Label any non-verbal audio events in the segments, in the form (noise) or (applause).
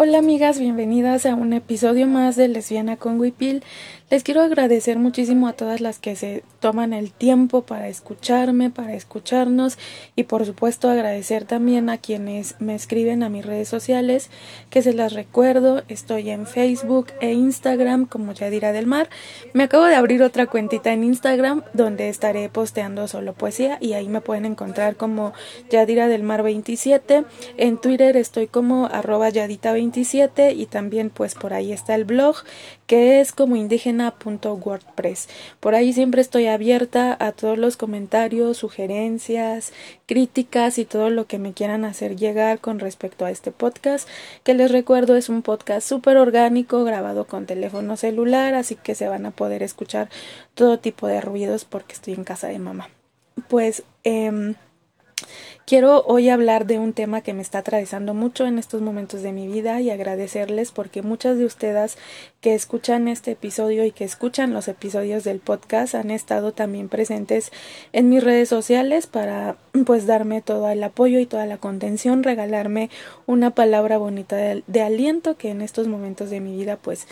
Hola amigas, bienvenidas a un episodio más de Lesbiana con Wipil. Les quiero agradecer muchísimo a todas las que se toman el tiempo para escucharme, para escucharnos y por supuesto agradecer también a quienes me escriben a mis redes sociales, que se las recuerdo, estoy en Facebook e Instagram como Yadira del Mar. Me acabo de abrir otra cuentita en Instagram donde estaré posteando solo poesía y ahí me pueden encontrar como Yadira del Mar 27. En Twitter estoy como arroba Yadita 27 y también pues por ahí está el blog que es como indígena.wordpress. Por ahí siempre estoy abierta a todos los comentarios, sugerencias, críticas y todo lo que me quieran hacer llegar con respecto a este podcast, que les recuerdo es un podcast súper orgánico grabado con teléfono celular, así que se van a poder escuchar todo tipo de ruidos porque estoy en casa de mamá. Pues eh, Quiero hoy hablar de un tema que me está atravesando mucho en estos momentos de mi vida y agradecerles porque muchas de ustedes que escuchan este episodio y que escuchan los episodios del podcast han estado también presentes en mis redes sociales para pues darme todo el apoyo y toda la contención, regalarme una palabra bonita de, aliento que en estos momentos de mi vida pues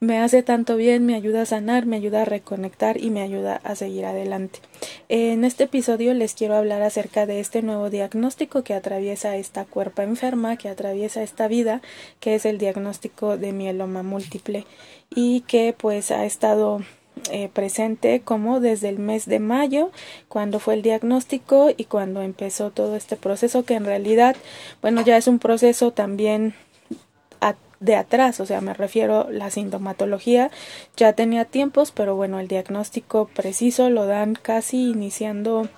me hace tanto bien, me ayuda a sanar, me ayuda a reconectar y me ayuda a seguir adelante. En este episodio les quiero hablar acerca de este nuevo diagnóstico que atraviesa esta cuerpa enferma, que atraviesa esta vida, que es el diagnóstico de mieloma múltiple y que pues ha estado eh, presente como desde el mes de mayo, cuando fue el diagnóstico y cuando empezó todo este proceso, que en realidad, bueno, ya es un proceso también de atrás, o sea, me refiero la sintomatología ya tenía tiempos, pero bueno, el diagnóstico preciso lo dan casi iniciando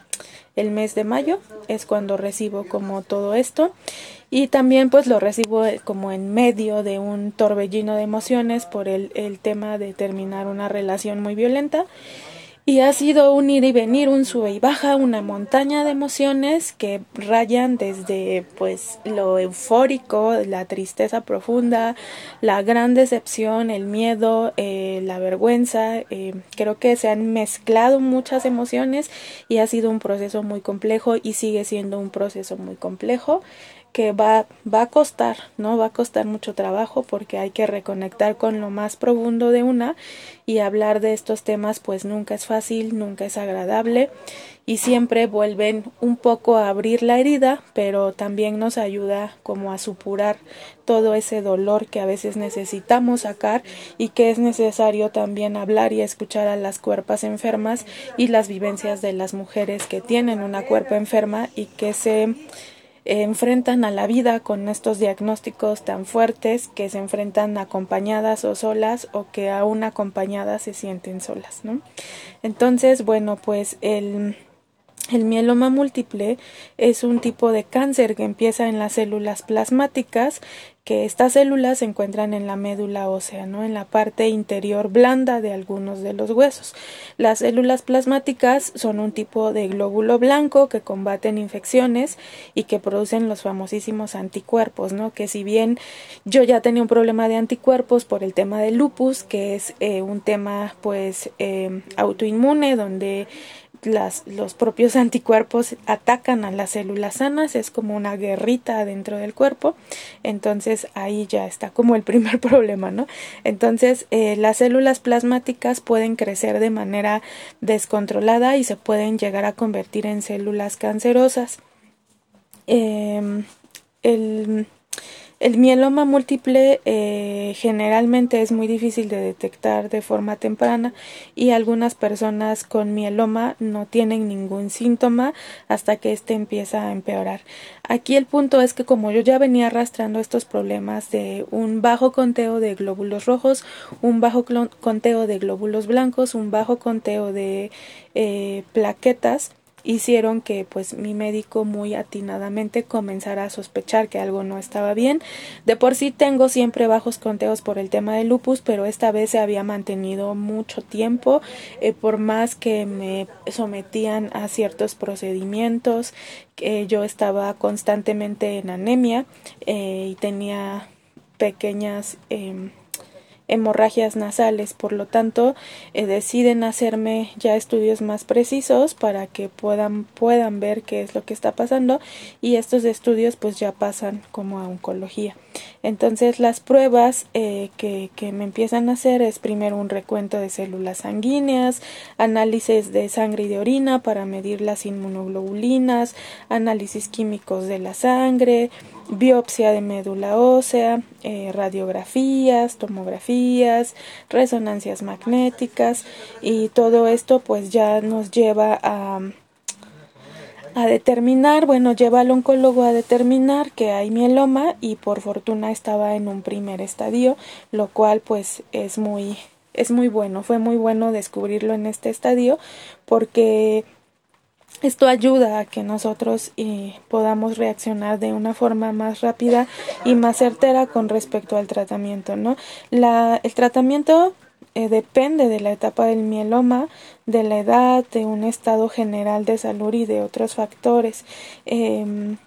el mes de mayo, es cuando recibo como todo esto. Y también pues lo recibo eh, como en medio de un torbellino de emociones por el, el tema de terminar una relación muy violenta y ha sido un ir y venir, un sube y baja, una montaña de emociones que rayan desde pues lo eufórico, la tristeza profunda, la gran decepción, el miedo, eh, la vergüenza. Eh, creo que se han mezclado muchas emociones y ha sido un proceso muy complejo y sigue siendo un proceso muy complejo que va, va a costar, ¿no? Va a costar mucho trabajo porque hay que reconectar con lo más profundo de una y hablar de estos temas pues nunca es fácil, nunca es agradable y siempre vuelven un poco a abrir la herida, pero también nos ayuda como a supurar todo ese dolor que a veces necesitamos sacar y que es necesario también hablar y escuchar a las cuerpas enfermas y las vivencias de las mujeres que tienen una cuerpa enferma y que se enfrentan a la vida con estos diagnósticos tan fuertes que se enfrentan acompañadas o solas o que aún acompañadas se sienten solas, ¿no? Entonces, bueno, pues el el mieloma múltiple es un tipo de cáncer que empieza en las células plasmáticas, que estas células se encuentran en la médula ósea, ¿no? en la parte interior blanda de algunos de los huesos. Las células plasmáticas son un tipo de glóbulo blanco que combaten infecciones y que producen los famosísimos anticuerpos, ¿no? que si bien yo ya tenía un problema de anticuerpos por el tema del lupus, que es eh, un tema pues eh, autoinmune donde las, los propios anticuerpos atacan a las células sanas, es como una guerrita dentro del cuerpo, entonces ahí ya está como el primer (laughs) problema, ¿no? Entonces eh, las células plasmáticas pueden crecer de manera descontrolada y se pueden llegar a convertir en células cancerosas. Em, el el mieloma múltiple eh, generalmente es muy difícil de detectar de forma temprana y algunas personas con mieloma no tienen ningún síntoma hasta que éste empieza a empeorar. Aquí el punto es que como yo ya venía arrastrando estos problemas de un bajo conteo de glóbulos rojos, un bajo conteo de glóbulos blancos, un bajo conteo de eh, plaquetas, hicieron que pues mi médico muy atinadamente comenzara a sospechar que algo no estaba bien. De por sí tengo siempre bajos conteos por el tema del lupus, pero esta vez se había mantenido mucho tiempo, eh, por más que me sometían a ciertos procedimientos, yo estaba constantemente en anemia eh, y tenía pequeñas eh, hemorragias nasales. Por lo tanto, eh, deciden hacerme ya estudios más precisos para que puedan, puedan ver qué es lo que está pasando y estos estudios pues ya pasan como a oncología. Entonces las pruebas eh, que, que, me empiezan a hacer es primero un recuento de células sanguíneas, análisis de sangre y de orina para medir las inmunoglobulinas, análisis químicos de la sangre, biopsia de médula ósea, eh, radiografías, tomografías, resonancias magnéticas y todo esto pues ya nos lleva a a determinar, bueno, lleva al oncólogo a determinar que hay mieloma y por fortuna estaba en un primer estadio, lo cual pues es muy es muy bueno, fue muy bueno descubrirlo en este estadio porque esto ayuda a que nosotros eh, podamos reaccionar de una forma más rápida y más certera con respecto al tratamiento, ¿no? La, el tratamiento eh, depende de la etapa del mieloma, de la edad, de un estado general de salud y de otros factores. Em,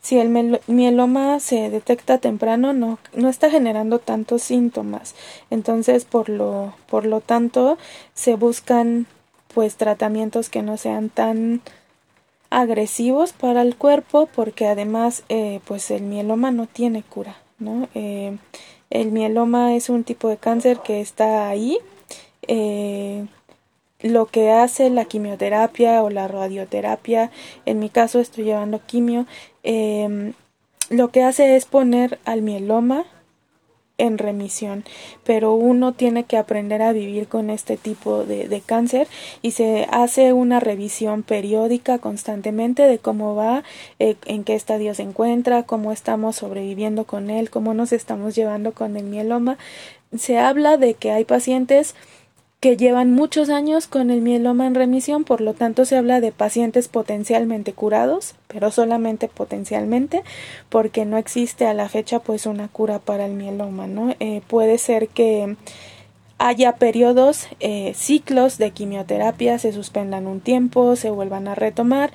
si el mieloma se detecta temprano, no, no está generando tantos síntomas. Entonces, por lo, por lo tanto, se buscan pues tratamientos que no sean tan agresivos para el cuerpo porque además eh, pues el mieloma no tiene cura, ¿no? Eh, el mieloma es un tipo de cáncer que está ahí. Eh, lo que hace la quimioterapia o la radioterapia, en mi caso estoy llevando quimio, eh, lo que hace es poner al mieloma en remisión, pero uno tiene que aprender a vivir con este tipo de, de, cáncer y se hace una revisión periódica constantemente de cómo va, eh, en qué estadio se encuentra, cómo estamos sobreviviendo con él, cómo nos estamos llevando con el mieloma. Se habla de que hay pacientes que llevan muchos años con el mieloma en remisión, por lo tanto se habla de pacientes potencialmente curados, pero solamente potencialmente, porque no existe a la fecha pues una cura para el mieloma, ¿no? Eh, puede ser que haya periodos, eh, ciclos de quimioterapia, se suspendan un tiempo, se vuelvan a retomar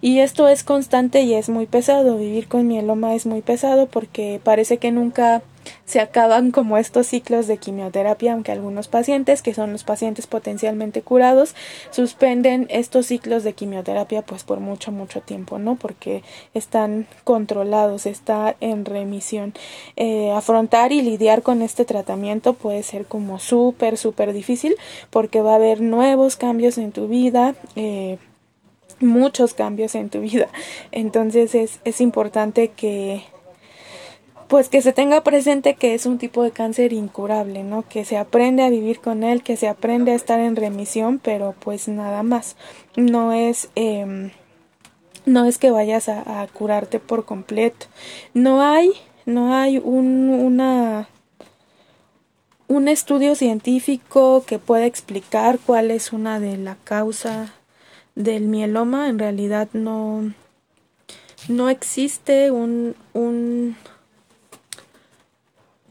y esto es constante y es muy pesado. Vivir con mieloma es muy pesado porque parece que nunca se acaban como estos ciclos de quimioterapia, aunque algunos pacientes, que son los pacientes potencialmente curados, suspenden estos ciclos de quimioterapia pues por mucho, mucho tiempo, ¿no? Porque están controlados, está en remisión. Eh, afrontar y lidiar con este tratamiento puede ser como súper, súper difícil porque va a haber nuevos cambios en tu vida, eh, muchos cambios en tu vida. Entonces es, es importante que pues que se tenga presente que es un tipo de cáncer incurable, ¿no? Que se aprende a vivir con él, que se aprende a estar en remisión, pero pues nada más. No es eh, no es que vayas a, a, curarte por completo. No hay, no hay un, una un estudio científico que pueda explicar cuál es una de la causa del mieloma. En realidad no no existe un, un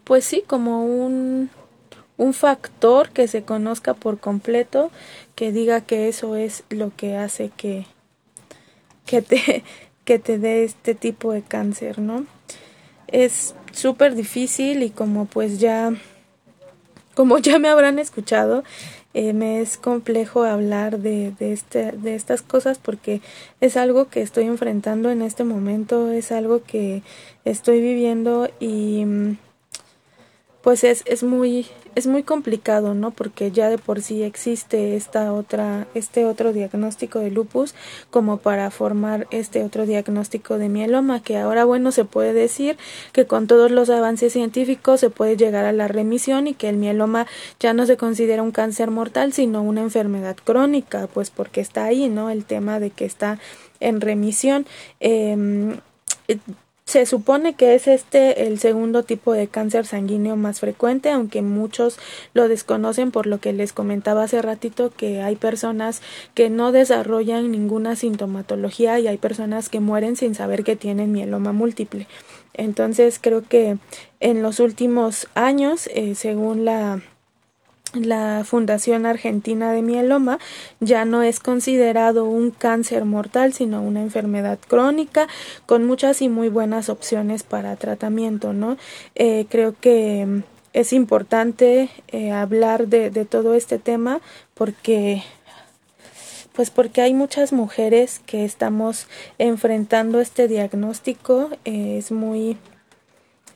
pues sí, como un, un factor que se conozca por completo, que diga que eso es lo que hace que, que te, (laughs) que te dé este tipo de cáncer, ¿no? Es súper difícil y como pues ya, como ya me habrán escuchado, eh, me es complejo hablar de, de, este, de estas cosas porque es algo que estoy enfrentando en este momento, es algo que estoy viviendo y pues es, es muy es muy complicado, ¿no? Porque ya de por sí existe esta otra este otro diagnóstico de lupus como para formar este otro diagnóstico de mieloma que ahora bueno se puede decir que con todos los avances científicos se puede llegar a la remisión y que el mieloma ya no se considera un cáncer mortal sino una enfermedad crónica pues porque está ahí, ¿no? El tema de que está en remisión eh, se supone que es este el segundo tipo de cáncer sanguíneo más frecuente, aunque muchos lo desconocen por lo que les comentaba hace ratito que hay personas que no desarrollan ninguna sintomatología y hay personas que mueren sin saber que tienen mieloma múltiple. Entonces creo que en los últimos años, eh, según la la Fundación Argentina de Mieloma ya no es considerado un cáncer mortal, sino una enfermedad crónica con muchas y muy buenas opciones para tratamiento, ¿no? Eh, creo que mm, es importante eh, hablar de, todo este tema porque pues porque hay muchas mujeres que estamos enfrentando este diagnóstico eh, es muy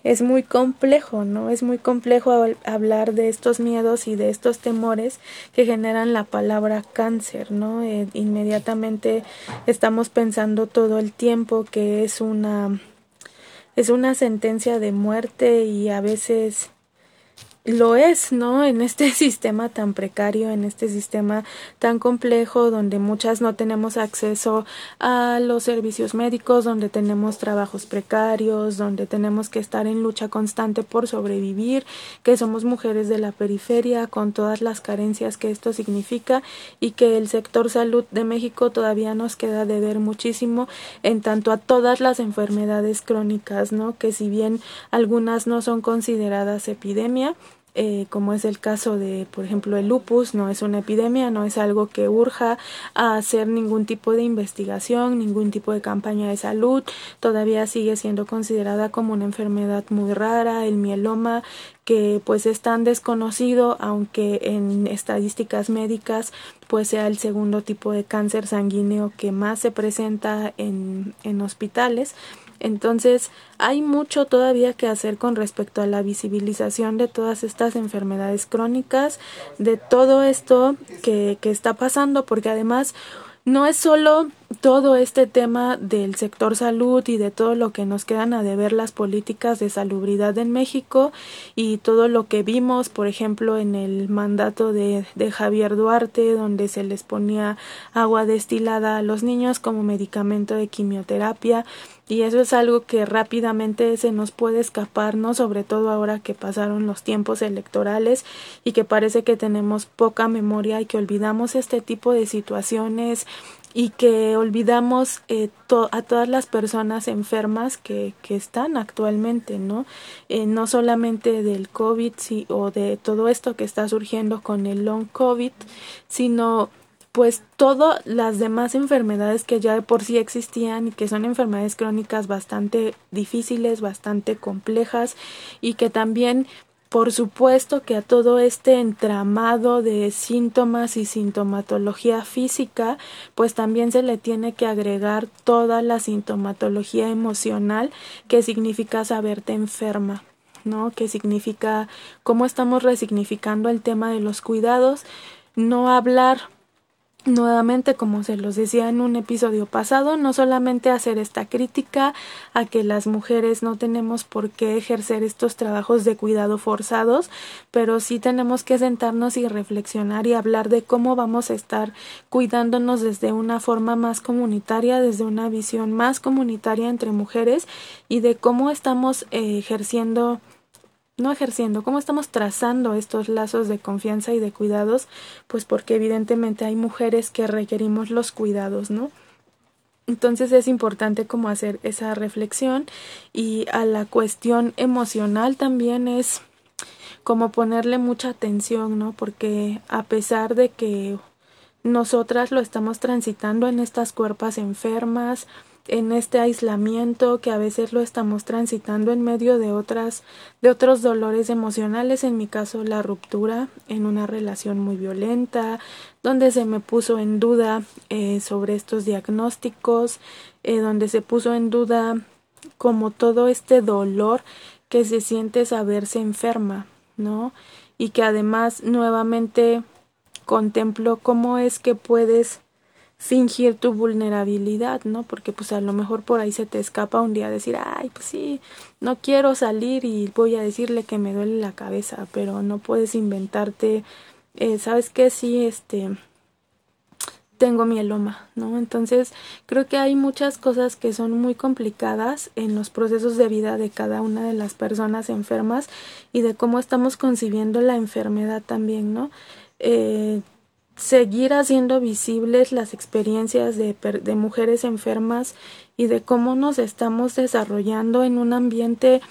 es muy complejo, ¿no? Es muy complejo hablar de estos miedos y de estos temores que generan la palabra cáncer, ¿no? Eh, inmediatamente estamos pensando todo el tiempo que es una es una sentencia de muerte y a veces lo es, ¿no? En este (laughs) sistema tan precario, en este sistema tan complejo, donde muchas no tenemos acceso a los servicios médicos, donde tenemos trabajos precarios, donde tenemos que estar en lucha constante por sobrevivir, que somos mujeres de la periferia, con todas las carencias que esto significa y que el sector salud de México todavía nos queda de ver muchísimo en tanto a todas las enfermedades crónicas, ¿no? Que si bien algunas no son consideradas epidemia, eh, como es el caso de, por ejemplo, el lupus, no es una epidemia, no es algo que urja a hacer ningún tipo de investigación, ningún tipo de campaña de salud, todavía sigue siendo considerada como una enfermedad muy rara, el mieloma, que pues es tan desconocido, aunque en estadísticas médicas pues sea el segundo tipo de cáncer sanguíneo que más se presenta en, en hospitales. Entonces, hay mucho todavía que hacer con respecto a la visibilización de todas estas enfermedades crónicas, de todo esto que, que está pasando, porque además no es solo todo este tema del sector salud y de todo lo que nos quedan a deber las políticas de salubridad en México y todo lo que vimos, por ejemplo, en el mandato de, de Javier Duarte, donde se les ponía agua destilada a los niños como medicamento de quimioterapia y eso es algo que rápidamente se nos puede escapar, ¿no? Sobre todo ahora que pasaron los tiempos electorales y que parece que tenemos poca memoria y que olvidamos este tipo de situaciones y que olvidamos eh, a todas las personas enfermas que, que están actualmente, ¿no? Eh, no solamente del COVID o de todo esto que está surgiendo con el long COVID, sino pues todas las demás enfermedades que ya de por sí existían y que son enfermedades crónicas bastante difíciles, bastante complejas y que también por supuesto que a todo este entramado de síntomas y sintomatología física, pues también se le tiene que agregar toda la sintomatología emocional que significa saberte enferma. ¿no? que significa cómo estamos resignificando el tema de los cuidados, no hablar Nuevamente, como se los decía en un episodio pasado, no solamente hacer esta crítica a que las mujeres no tenemos por qué ejercer estos trabajos de cuidado forzados, pero sí tenemos que sentarnos y reflexionar y hablar de cómo vamos a estar cuidándonos desde una forma más comunitaria, desde una visión más comunitaria entre mujeres y de cómo estamos eh, ejerciendo no ejerciendo, cómo estamos trazando estos lazos de confianza y de cuidados, pues porque evidentemente hay mujeres que requerimos los cuidados, ¿no? Entonces es importante como hacer esa reflexión y a la cuestión emocional también es como ponerle mucha atención, ¿no? Porque a pesar de que nosotras lo estamos transitando en estas cuerpas enfermas, en este aislamiento que a veces lo estamos transitando en medio de otras de otros dolores emocionales en mi caso la ruptura en una relación muy violenta donde se me puso en duda eh, sobre estos diagnósticos eh, donde se puso en duda como todo este dolor que se siente saberse enferma no y que además nuevamente contemplo cómo es que puedes fingir tu vulnerabilidad, ¿no? Porque pues a lo mejor por ahí se te escapa un día decir, ay, pues sí, no quiero salir y voy a decirle que me duele la cabeza, pero no puedes inventarte, eh, ¿sabes qué? Sí, este, tengo mieloma, ¿no? Entonces creo que hay muchas cosas que son muy complicadas en los procesos de vida de cada una de las personas enfermas y de cómo estamos concibiendo la enfermedad también, ¿no? Eh, seguir haciendo visibles las experiencias de, de mujeres enfermas y de cómo nos estamos desarrollando en un ambiente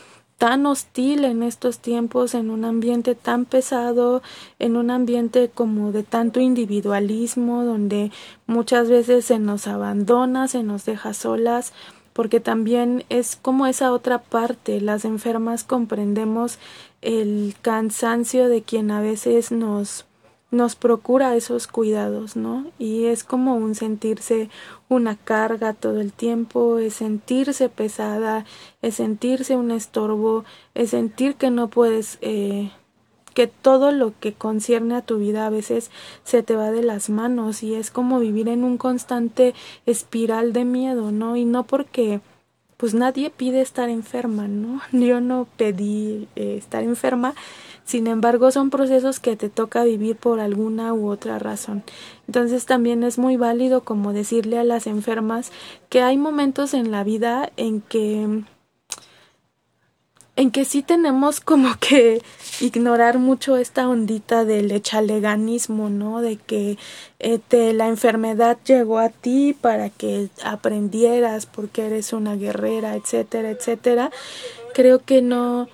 tan hostil en estos tiempos, en un ambiente tan pesado, en un ambiente como de tanto individualismo, donde muchas veces se nos abandona, se nos deja solas, porque también es como esa otra parte, las enfermas comprendemos el cansancio de quien a veces nos nos procura esos cuidados, ¿no? Y es como un sentirse una carga todo el tiempo, es sentirse pesada, es sentirse un estorbo, es sentir que no puedes, eh, que todo lo que concierne a tu vida a veces se te va de las manos y es como vivir en un constante espiral de miedo, ¿no? Y no porque pues nadie pide estar enferma, ¿no? (laughs) Yo no pedí eh, estar enferma, sin embargo, son procesos que te toca vivir por alguna u otra razón. Entonces también es muy válido como decirle a las enfermas que hay momentos en la vida en que en que sí tenemos como (laughs) que ignorar mucho esta ondita del echaleganismo, ¿no? De que eh, la enfermedad llegó a ti para que aprendieras porque eres una guerrera, etcétera, etcétera. Creo que no,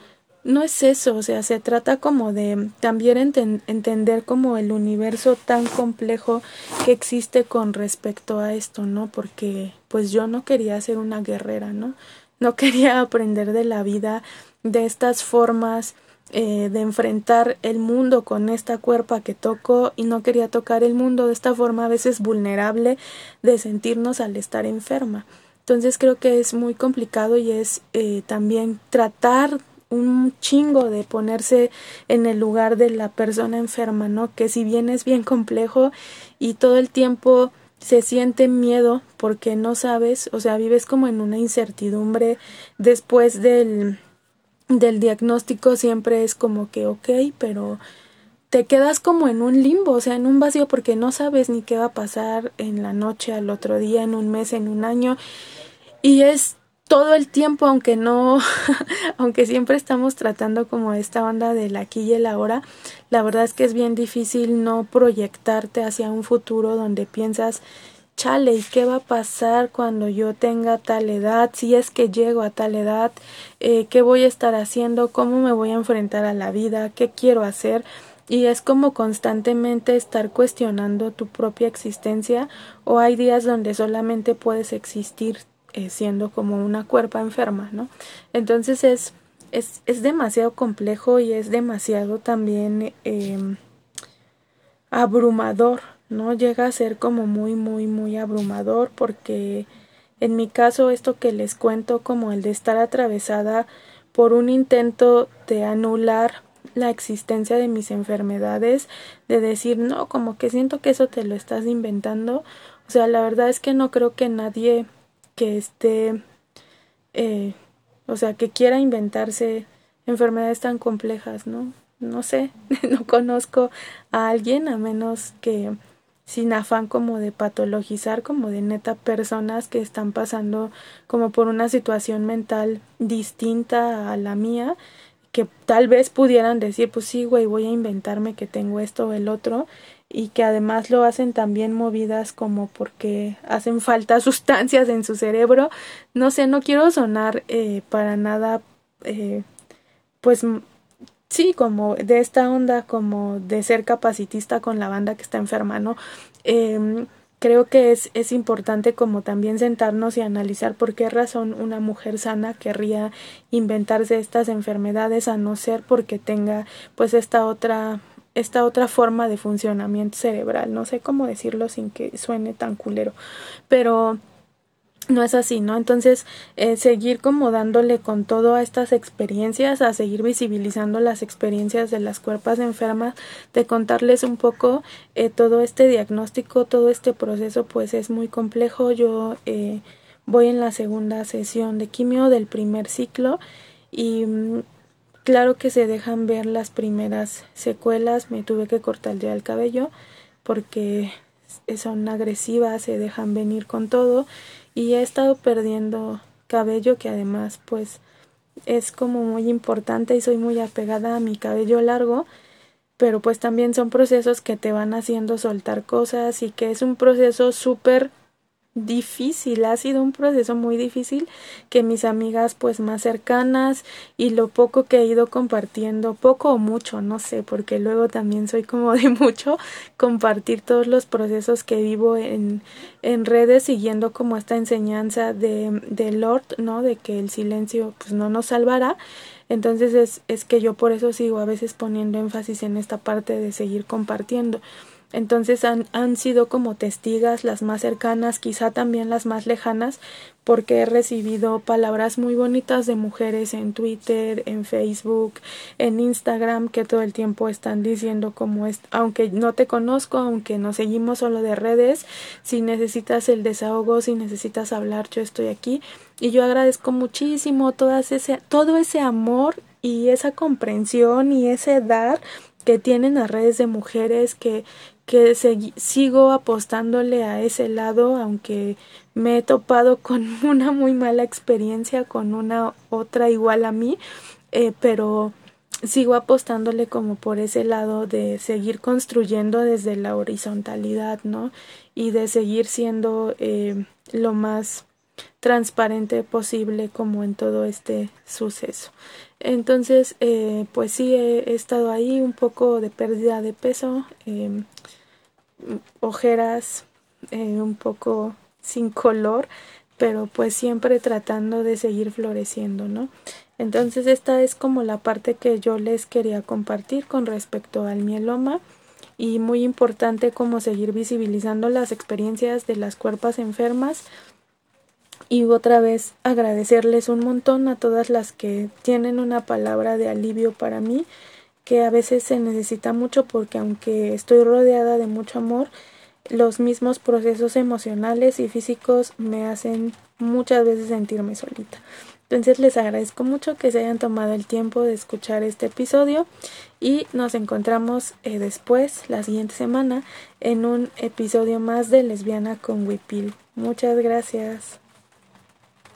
no es eso, o sea, se trata como de también entender como el universo tan complejo que existe con respecto a esto, ¿no? Porque pues yo no quería ser una guerrera, ¿no? No quería (laughs) aprender de la vida de estas formas eh, de enfrentar el mundo con esta cuerpa que toco y no quería tocar el mundo de esta forma a veces vulnerable de sentirnos al estar enferma. Entonces creo que es muy complicado y es eh, también tratar un chingo de ponerse en el lugar de la persona enferma, ¿no? Que si bien es bien complejo y todo el tiempo se siente miedo porque no sabes, o sea, vives como en una incertidumbre después del del diagnóstico siempre es como que ok, pero te quedas como en un limbo, o sea, en un vacío porque no sabes ni qué va a pasar en la noche, al otro día, en un mes, en un año. Y es todo el tiempo, aunque no, (laughs) aunque siempre estamos tratando como esta onda del aquí y el ahora, la verdad es que es bien difícil no proyectarte hacia un futuro donde piensas, chale, ¿y qué va a pasar cuando yo tenga tal edad? Si es que llego a tal edad, eh, ¿qué voy a estar haciendo? ¿Cómo me voy a enfrentar a la vida? ¿Qué quiero hacer? y es como constantemente estar cuestionando tu propia existencia o hay días donde solamente puedes existir eh, siendo como una cuerpa enferma, ¿no? Entonces es, es, es demasiado complejo y es demasiado también eh, abrumador, ¿no? Llega a ser como muy, muy, muy abrumador porque en mi caso esto que les cuento como el de estar atravesada por un intento de anular la existencia de mis enfermedades, de decir, no, como que siento que eso te lo estás inventando. O sea, la verdad es que no creo que nadie que esté, eh, o sea, que quiera inventarse enfermedades tan complejas, ¿no? No sé, (laughs) no conozco a alguien a menos que sin afán como de patologizar, como de neta personas que están pasando como por una situación mental distinta a la mía, que tal vez pudieran decir, pues sí, güey, voy a inventarme que tengo esto o el otro, y que además lo hacen también movidas como porque hacen falta (laughs) sustancias en su cerebro. No sé, no quiero sonar eh, para nada, eh, pues sí, como de esta onda, como de ser capacitista con la banda que está enferma, ¿no? Eh, creo que es, es importante como también sentarnos y analizar por qué razón una mujer sana querría inventarse estas enfermedades a no ser porque tenga pues esta otra esta otra forma de funcionamiento cerebral. No sé cómo decirlo sin que suene tan culero, pero no es así, ¿no? Entonces, eh, seguir como dándole con todo a estas experiencias, a seguir visibilizando las experiencias de las cuerpas enfermas, de contarles un poco eh, todo este diagnóstico, todo este proceso, pues es muy complejo. Yo eh, voy en la segunda sesión de quimio del primer ciclo y mm, Claro que se dejan ver las primeras secuelas, me tuve que cortar ya el cabello porque son agresivas, se dejan venir con todo y he estado perdiendo cabello que además pues es como muy importante y soy muy apegada a mi cabello largo, pero pues también son procesos que te van haciendo soltar cosas y que es un proceso súper difícil, ha sido un proceso muy difícil que mis amigas pues más cercanas y lo poco que he ido compartiendo, poco o mucho, no sé, porque luego también soy como de (laughs) mucho compartir todos los procesos que vivo en, en redes siguiendo como esta enseñanza de, de Lord, ¿no? De que el silencio pues no nos salvará. Entonces es, es que yo por eso sigo a veces poniendo énfasis en esta parte de seguir compartiendo. Entonces han, han sido como testigas las más cercanas, quizá también las más lejanas, porque he recibido palabras muy bonitas de mujeres en Twitter, en Facebook, en Instagram, que todo el tiempo están diciendo como es, aunque no te conozco, aunque nos seguimos solo de redes, si necesitas el desahogo, si necesitas hablar, yo estoy aquí. Y yo agradezco muchísimo todas ese, todo ese amor y esa comprensión y ese dar que tienen las redes de mujeres que, que sigo apostándole a ese lado, aunque me he topado con (laughs) una muy mala experiencia con una otra igual a mí, eh, pero sigo apostándole como por ese lado de seguir construyendo desde la horizontalidad, ¿no? Y de seguir siendo eh, lo más transparente posible como en todo este suceso. Entonces, eh, pues sí, he, estado ahí un poco de pérdida de peso, eh, ojeras eh, un poco sin color, pero pues siempre tratando de seguir floreciendo, ¿no? Entonces esta es como la parte que yo les quería compartir con respecto al mieloma y muy importante como seguir visibilizando las experiencias de las cuerpas enfermas y otra vez agradecerles un montón a todas las que tienen una palabra de alivio para mí que a veces se necesita mucho porque aunque estoy rodeada de mucho amor, los mismos procesos emocionales y físicos me hacen muchas veces sentirme solita. Entonces les agradezco mucho que se hayan tomado el tiempo de escuchar este episodio y nos encontramos eh, después, la siguiente semana, en un episodio más de Lesbiana con Wipil. Muchas gracias.